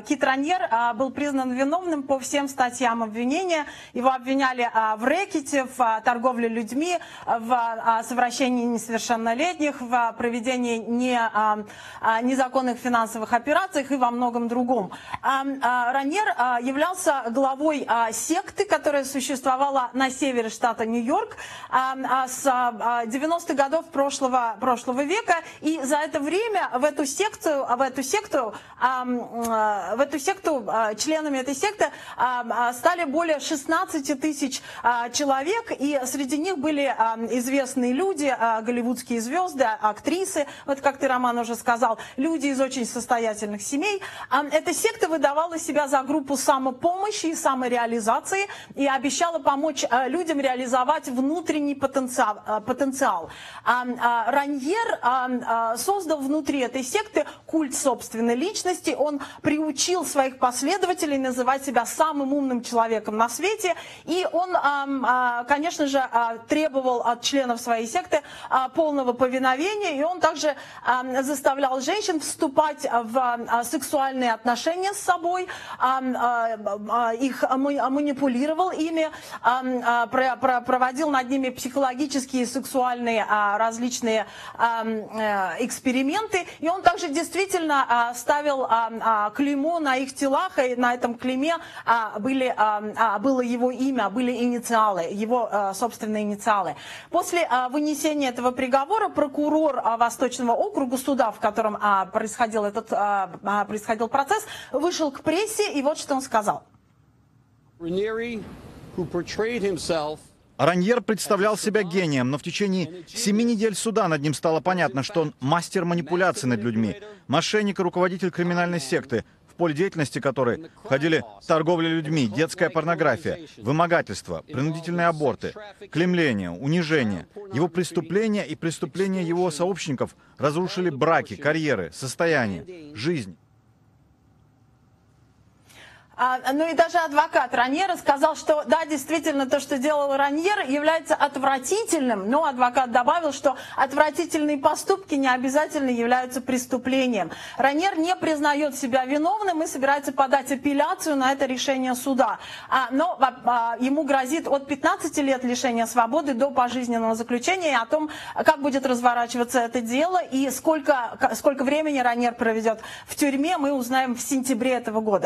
Кит Раньер а, был признан виновным по всем статьям обвинения. Его обвиняли а, в рэкете, в а, торговле людьми, в а, совращении несовершеннолетних, в проведении не, незаконных финансовых операциях и во многом другом. А, Раньер являлся главой секты, которая существовала на севере штата Нью-Йорк с а, 90-х годов прошлого, прошлого века. И за это время в эту секту, в эту секту в эту секту, а, членами этой секты а, а, стали более 16 тысяч человек, и среди них были известные люди, голливудские звезды, актрисы, вот как ты, Роман, уже сказал, люди из очень состоятельных семей. Эта секта выдавала себя за группу самопомощи и самореализации и обещала помочь людям реализовать внутренний потенциал. Раньер создал внутри этой секты культ собственной личности, он приучил своих последователей называть себя самым умным человеком на свете, и он, а, конечно же, а, требовал от членов своей секты а, полного повиновения, и он также заставлял женщин вступать в сексуальные отношения с собой, их ма- манипулировал ими, про- про- проводил над ними психологические и сексуальные различные э, эксперименты, и он также действительно ставил а, клеймо на их телах, и на этом клейме а, были, а, а, было его имя, были инициалы, его а, собственные инициалы. После а, вынесения этого приговора прокурор а, Восточного округа суда, в котором а, происходил этот а, а, происходил процесс, вышел к прессе, и вот что он сказал. Raniere, who portrayed himself Раньер представлял себя гением, но в течение семи недель суда над ним стало понятно, что он мастер манипуляций над людьми, мошенник и руководитель криминальной секты, поле деятельности которой входили торговля людьми, детская порнография, вымогательство, принудительные аборты, клемление, унижение. Его преступления и преступления его сообщников разрушили браки, карьеры, состояние, жизнь. А, ну и даже адвокат Раньера сказал, что да, действительно, то, что делал Раньер, является отвратительным, но адвокат добавил, что отвратительные поступки не обязательно являются преступлением. Раньер не признает себя виновным и собирается подать апелляцию на это решение суда. А, но а, ему грозит от 15 лет лишения свободы до пожизненного заключения. И о том, как будет разворачиваться это дело и сколько, сколько времени Раньер проведет в тюрьме, мы узнаем в сентябре этого года.